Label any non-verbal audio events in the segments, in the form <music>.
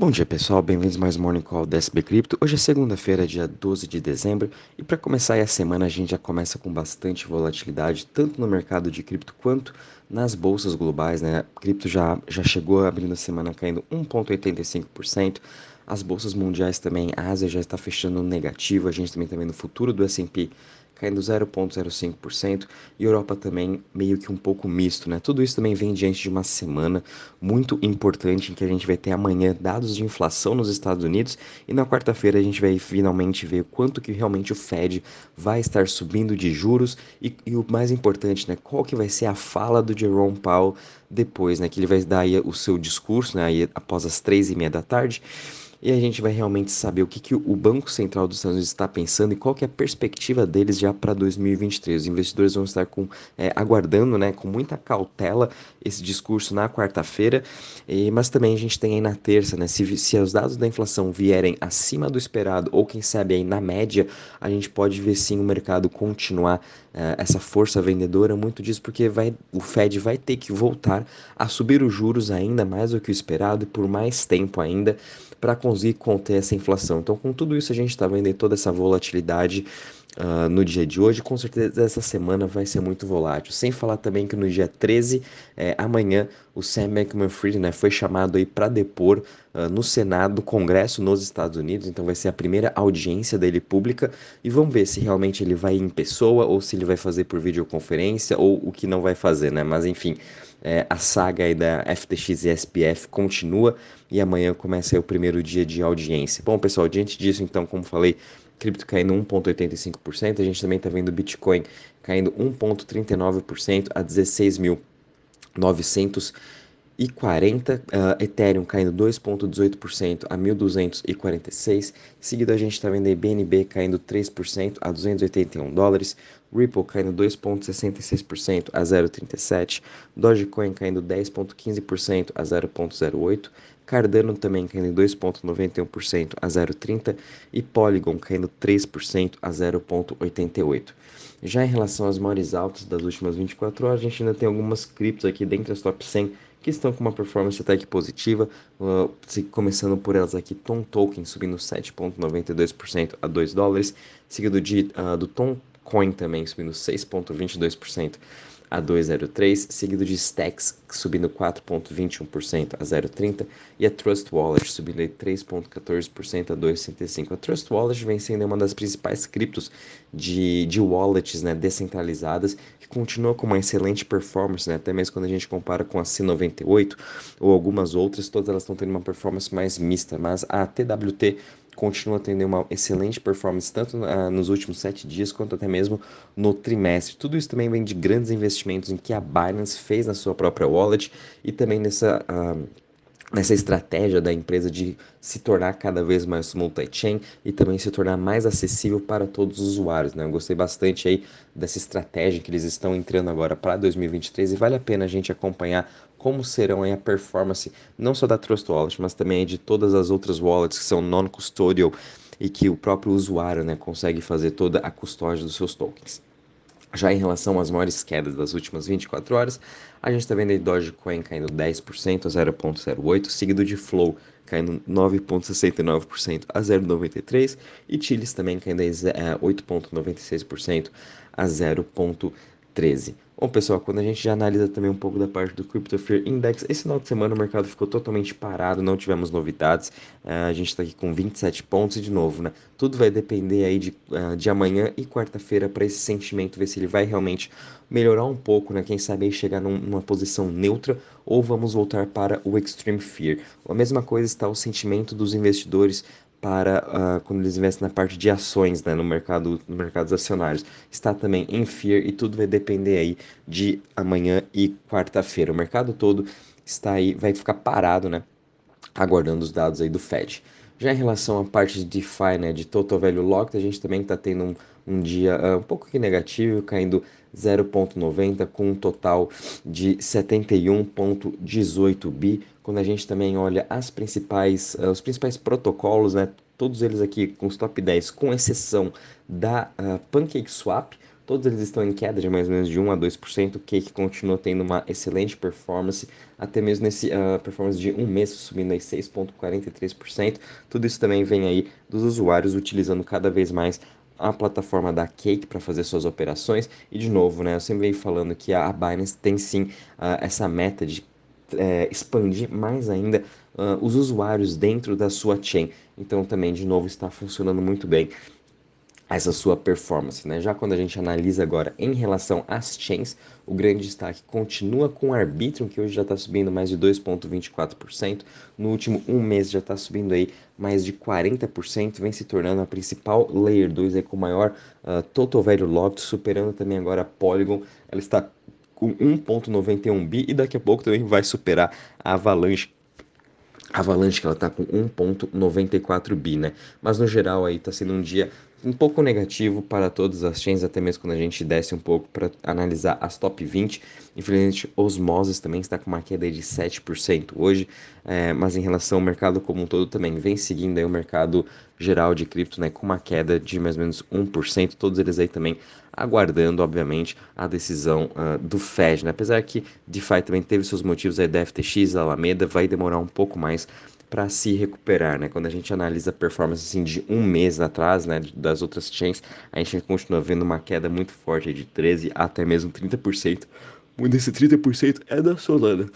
Bom dia pessoal, bem-vindos mais um Morning Call da SB Cripto. Hoje é segunda-feira, dia 12 de dezembro, e para começar a semana a gente já começa com bastante volatilidade, tanto no mercado de cripto quanto nas bolsas globais, né? A cripto já, já chegou abrindo a semana caindo 1,85%. As bolsas mundiais também, a Ásia já está fechando negativo, a gente também está vendo o futuro do S&P caindo 0,05%, e Europa também meio que um pouco misto, né? Tudo isso também vem diante de uma semana muito importante em que a gente vai ter amanhã dados de inflação nos Estados Unidos e na quarta-feira a gente vai finalmente ver quanto que realmente o Fed vai estar subindo de juros e, e o mais importante, né? Qual que vai ser a fala do Jerome Powell depois, né? Que ele vai dar o seu discurso, né? Após as três e meia da tarde e a gente vai realmente saber o que, que o Banco Central dos Estados Unidos está pensando e qual que é a perspectiva deles já para 2023. Os investidores vão estar com, é, aguardando né, com muita cautela esse discurso na quarta-feira, mas também a gente tem aí na terça, né, se, se os dados da inflação vierem acima do esperado ou quem sabe aí na média, a gente pode ver sim o mercado continuar é, essa força vendedora, muito disso porque vai, o Fed vai ter que voltar a subir os juros ainda mais do que o esperado e por mais tempo ainda para conseguir conter essa inflação. Então, com tudo isso, a gente está vendo toda essa volatilidade uh, no dia de hoje. Com certeza, essa semana vai ser muito volátil. Sem falar também que no dia 13, é, amanhã, o Sam Bankman-Fried né, foi chamado aí para depor uh, no Senado do Congresso nos Estados Unidos. Então, vai ser a primeira audiência dele pública e vamos ver se realmente ele vai em pessoa ou se ele vai fazer por videoconferência ou o que não vai fazer, né? Mas enfim é, a saga aí da FTX e SPF continua e amanhã começa o primeiro dia de audiência. Bom, pessoal, diante disso, então, como falei, cripto caindo 1,85%, a gente também está vendo o Bitcoin caindo 1,39% a 16.900 e 40, uh, Ethereum caindo 2,18% a 1.246. Seguido a gente está vendo a BNB caindo 3% a 281 dólares, Ripple caindo 2,66% a 0,37, Dogecoin caindo 10,15% a 0,08, Cardano também caindo 2,91% a 0,30 e Polygon caindo 3% a 0,88. Já em relação às maiores altas das últimas 24 horas, a gente ainda tem algumas criptos aqui dentre as top 100 que estão com uma performance até que positiva, uh, começando por elas aqui, Tom Token subindo 7,92% a 2 dólares, seguido de, uh, do Tom Coin também subindo 6,22% a 2,03, seguido de Stacks subindo 4,21% a 0,30 e a Trust Wallet subindo 3,14% a 2,65. A Trust Wallet vem sendo uma das principais criptos de, de wallets né, descentralizadas que continua com uma excelente performance, né, até mesmo quando a gente compara com a C98 ou algumas outras, todas elas estão tendo uma performance mais mista, mas a TWT continua tendo uma excelente performance tanto uh, nos últimos sete dias quanto até mesmo no trimestre. Tudo isso também vem de grandes investimentos em que a Binance fez na sua própria wallet e também nessa uh, nessa estratégia da empresa de se tornar cada vez mais multi-chain e também se tornar mais acessível para todos os usuários. Né? Eu gostei bastante aí dessa estratégia que eles estão entrando agora para 2023 e vale a pena a gente acompanhar como serão a performance não só da Trust Wallet, mas também de todas as outras wallets que são non-custodial e que o próprio usuário né, consegue fazer toda a custódia dos seus tokens. Já em relação às maiores quedas das últimas 24 horas, a gente está vendo aí Dogecoin caindo 10% a 0,08, seguido de Flow caindo 9,69% a 0,93 e Chiles também caindo 8,96% é, a 0,13. Bom, pessoal, quando a gente já analisa também um pouco da parte do Crypto Fear Index, esse final de semana o mercado ficou totalmente parado, não tivemos novidades. Uh, a gente está aqui com 27 pontos e, de novo, né? Tudo vai depender aí de, uh, de amanhã e quarta-feira para esse sentimento, ver se ele vai realmente melhorar um pouco, né? Quem sabe aí chegar num, numa posição neutra ou vamos voltar para o Extreme Fear. A mesma coisa está o sentimento dos investidores para uh, quando eles investem na parte de ações né, no mercado no mercados acionários. Está também em fear e tudo vai depender aí de amanhã e quarta-feira. O mercado todo está aí vai ficar parado né aguardando os dados aí do Fed já em relação à parte de DeFi né de Total Value Locked a gente também está tendo um, um dia uh, um pouco que negativo caindo 0,90 com um total de 71,18 bi. Quando a gente também olha as principais, uh, os principais protocolos, né, todos eles aqui com os top 10, com exceção da uh, PancakeSwap, todos eles estão em queda de mais ou menos de 1 a 2%. O Cake continua tendo uma excelente performance, até mesmo nesse uh, performance de um mês subindo aí 6,43%. Tudo isso também vem aí dos usuários utilizando cada vez mais a plataforma da Cake para fazer suas operações. E de novo, né, eu sempre venho falando que a Binance tem sim uh, essa meta de é, expandir mais ainda uh, os usuários dentro da sua chain. Então também, de novo, está funcionando muito bem essa sua performance. Né? Já quando a gente analisa agora em relação às chains, o grande destaque continua com o Arbitrum, que hoje já está subindo mais de 2,24%. No último um mês já está subindo aí mais de 40%, vem se tornando a principal Layer 2 aí, com maior uh, total value locked, superando também agora a Polygon. Ela está com 1.91 bi e daqui a pouco também vai superar a Avalanche Avalanche que ela está com 1.94 bi, né? Mas no geral aí está sendo um dia um pouco negativo para todas as chains, até mesmo quando a gente desce um pouco para analisar as top 20. Infelizmente, Osmosis também está com uma queda de 7% hoje, é, mas em relação ao mercado como um todo também vem seguindo aí o mercado geral de cripto, né, com uma queda de mais ou menos 1%, todos eles aí também aguardando, obviamente, a decisão uh, do Fed, né? Apesar que DeFi também teve seus motivos aí da FTX, a Alameda, vai demorar um pouco mais para se recuperar, né? Quando a gente analisa a performance assim, de um mês atrás, né, das outras chains, a gente continua vendo uma queda muito forte de 13 até mesmo 30%. Muito desse 30% é da Solana.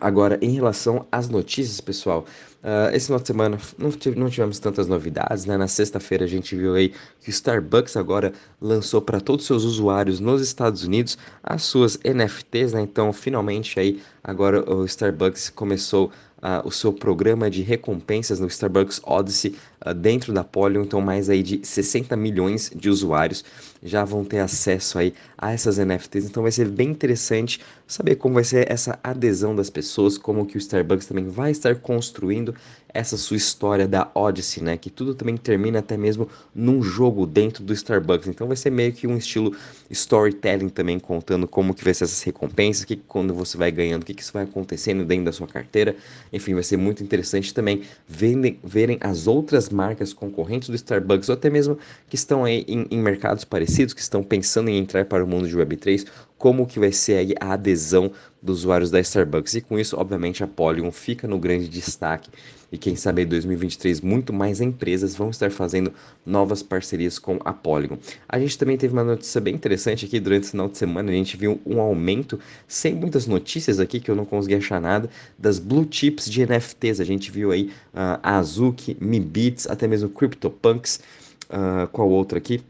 Agora, em relação às notícias, pessoal, uh, esse final de semana não, não tivemos tantas novidades, né? Na sexta-feira a gente viu aí que o Starbucks agora lançou para todos os seus usuários nos Estados Unidos as suas NFTs, né? Então, finalmente aí, agora o Starbucks começou uh, o seu programa de recompensas no Starbucks Odyssey dentro da Polygon, então mais aí de 60 milhões de usuários já vão ter acesso aí a essas NFTs, então vai ser bem interessante saber como vai ser essa adesão das pessoas, como que o Starbucks também vai estar construindo essa sua história da Odyssey, né? Que tudo também termina até mesmo num jogo dentro do Starbucks. Então vai ser meio que um estilo storytelling também, contando como que vai ser essas recompensas, que quando você vai ganhando, o que, que isso vai acontecendo dentro da sua carteira. Enfim, vai ser muito interessante também verem, verem as outras marcas concorrentes do Starbucks, ou até mesmo que estão aí em, em mercados parecidos, que estão pensando em entrar para o mundo de Web3, como que vai ser a adesão dos usuários da Starbucks. E com isso, obviamente, a Polygon fica no grande destaque. E quem sabe em 2023 muito mais empresas vão estar fazendo novas parcerias com a Polygon. A gente também teve uma notícia bem interessante aqui durante esse final de semana. A gente viu um aumento, sem muitas notícias aqui que eu não consegui achar nada, das blue chips de NFTs. A gente viu aí uh, a Azuki, Mibits, até mesmo CryptoPunks. Uh, qual outra aqui?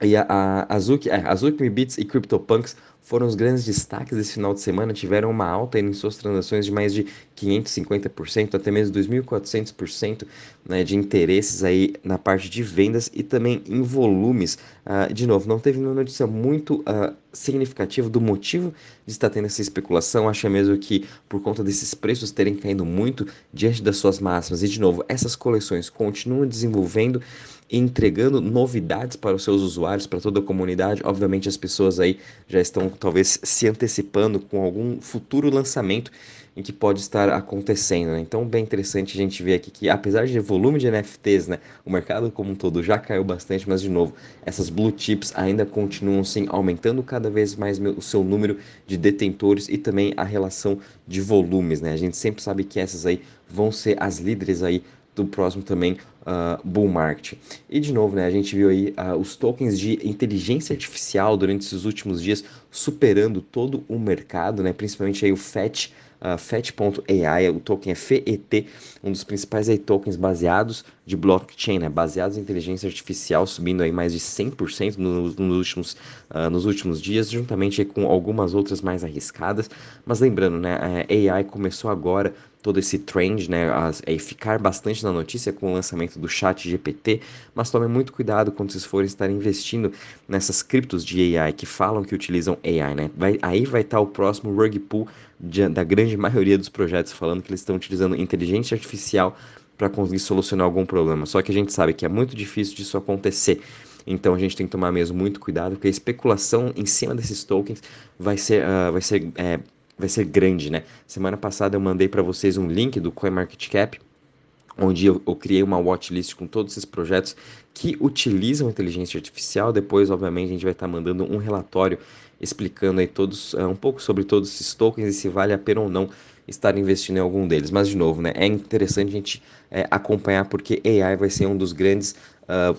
E a, a Azuki, é, Azuki, Mibits e CryptoPunks foram os grandes destaques desse final de semana, tiveram uma alta em suas transações de mais de 550%, até mesmo 2.400% né, de interesses aí na parte de vendas e também em volumes. Uh, de novo, não teve uma notícia muito uh, significativa do motivo de estar tendo essa especulação. Acho mesmo que por conta desses preços terem caído muito diante das suas máximas. E de novo, essas coleções continuam desenvolvendo entregando novidades para os seus usuários, para toda a comunidade. Obviamente, as pessoas aí já estão talvez se antecipando com algum futuro lançamento em que pode estar acontecendo. Né? Então, bem interessante a gente ver aqui que, apesar de volume de NFTs, né, o mercado como um todo já caiu bastante, mas de novo, essas blue chips ainda continuam sim aumentando cada vez mais o seu número de detentores e também a relação de volumes. Né? A gente sempre sabe que essas aí vão ser as líderes aí do próximo também uh, bull market. E de novo, né, a gente viu aí uh, os tokens de inteligência artificial durante esses últimos dias superando todo o mercado, né, principalmente aí o FET, uh, FET.ai, o token é FET, um dos principais aí, tokens baseados de blockchain, né, baseados em inteligência artificial, subindo aí mais de 100% nos, nos, últimos, uh, nos últimos dias, juntamente com algumas outras mais arriscadas. Mas lembrando, né, a AI começou agora todo esse trend, né, a, a ficar bastante na notícia com o lançamento do chat GPT, mas tomem muito cuidado quando vocês forem estar investindo nessas criptos de AI que falam que utilizam AI, né? Vai, aí vai estar o próximo rug pull de, da grande <laughs> maioria dos projetos falando que eles estão utilizando inteligência artificial para conseguir solucionar algum problema. Só que a gente sabe que é muito difícil disso acontecer. Então a gente tem que tomar mesmo muito cuidado, porque a especulação em cima desses tokens vai ser, uh, vai ser é, vai ser grande, né? Semana passada eu mandei para vocês um link do CoinMarketCap, onde eu, eu, criei uma watchlist com todos esses projetos que utilizam inteligência artificial. Depois, obviamente, a gente vai estar mandando um relatório explicando aí todos uh, um pouco sobre todos esses tokens e se vale a pena ou não estar investindo em algum deles. Mas de novo, né, é interessante a gente é, acompanhar porque AI vai ser um dos grandes uh,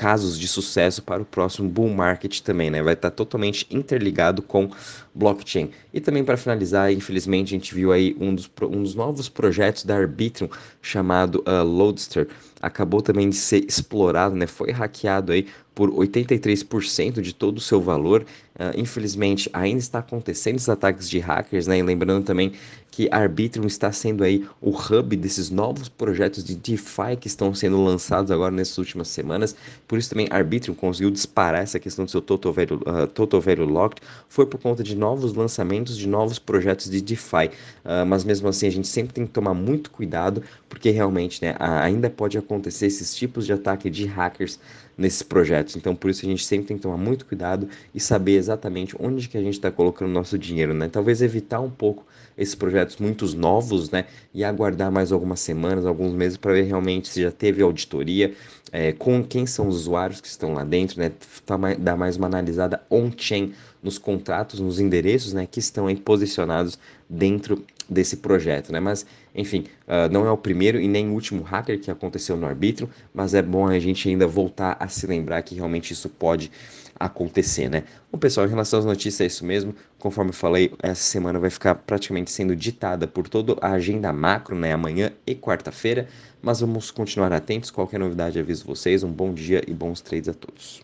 casos de sucesso para o próximo bull market também, né? Vai estar totalmente interligado com blockchain. E também para finalizar, infelizmente a gente viu aí um dos, um dos novos projetos da Arbitrum chamado uh, Loadster acabou também de ser explorado, né? Foi hackeado aí por 83% de todo o seu valor. Uh, infelizmente, ainda está acontecendo esses ataques de hackers, né? E lembrando também que Arbitrum está sendo aí o hub desses novos projetos de DeFi que estão sendo lançados agora nessas últimas semanas. Por isso também Arbitrum conseguiu disparar essa questão do seu Total Value, uh, Total Value Locked. Foi por conta de novos lançamentos de novos projetos de DeFi. Uh, mas mesmo assim, a gente sempre tem que tomar muito cuidado, porque realmente né, ainda pode acontecer esses tipos de ataque de hackers nesses projetos. Então, por isso a gente sempre tem que tomar muito cuidado e saber exatamente onde que a gente está colocando o nosso dinheiro, né? Talvez evitar um pouco esses projetos muito novos, né? E aguardar mais algumas semanas, alguns meses para ver realmente se já teve auditoria, é, com quem são os usuários que estão lá dentro, né? Tá dar mais uma analisada on-chain nos contratos, nos endereços, né? Que estão aí posicionados dentro desse projeto, né? Mas, enfim, uh, não é o primeiro e nem o último hacker que aconteceu no arbítrio, mas é bom a gente ainda voltar a se lembrar que realmente isso pode acontecer, né? Bom, pessoal, em relação às notícias é isso mesmo. Conforme eu falei, essa semana vai ficar praticamente sendo ditada por toda a agenda macro, né? Amanhã e quarta-feira, mas vamos continuar atentos. Qualquer novidade aviso vocês. Um bom dia e bons trades a todos.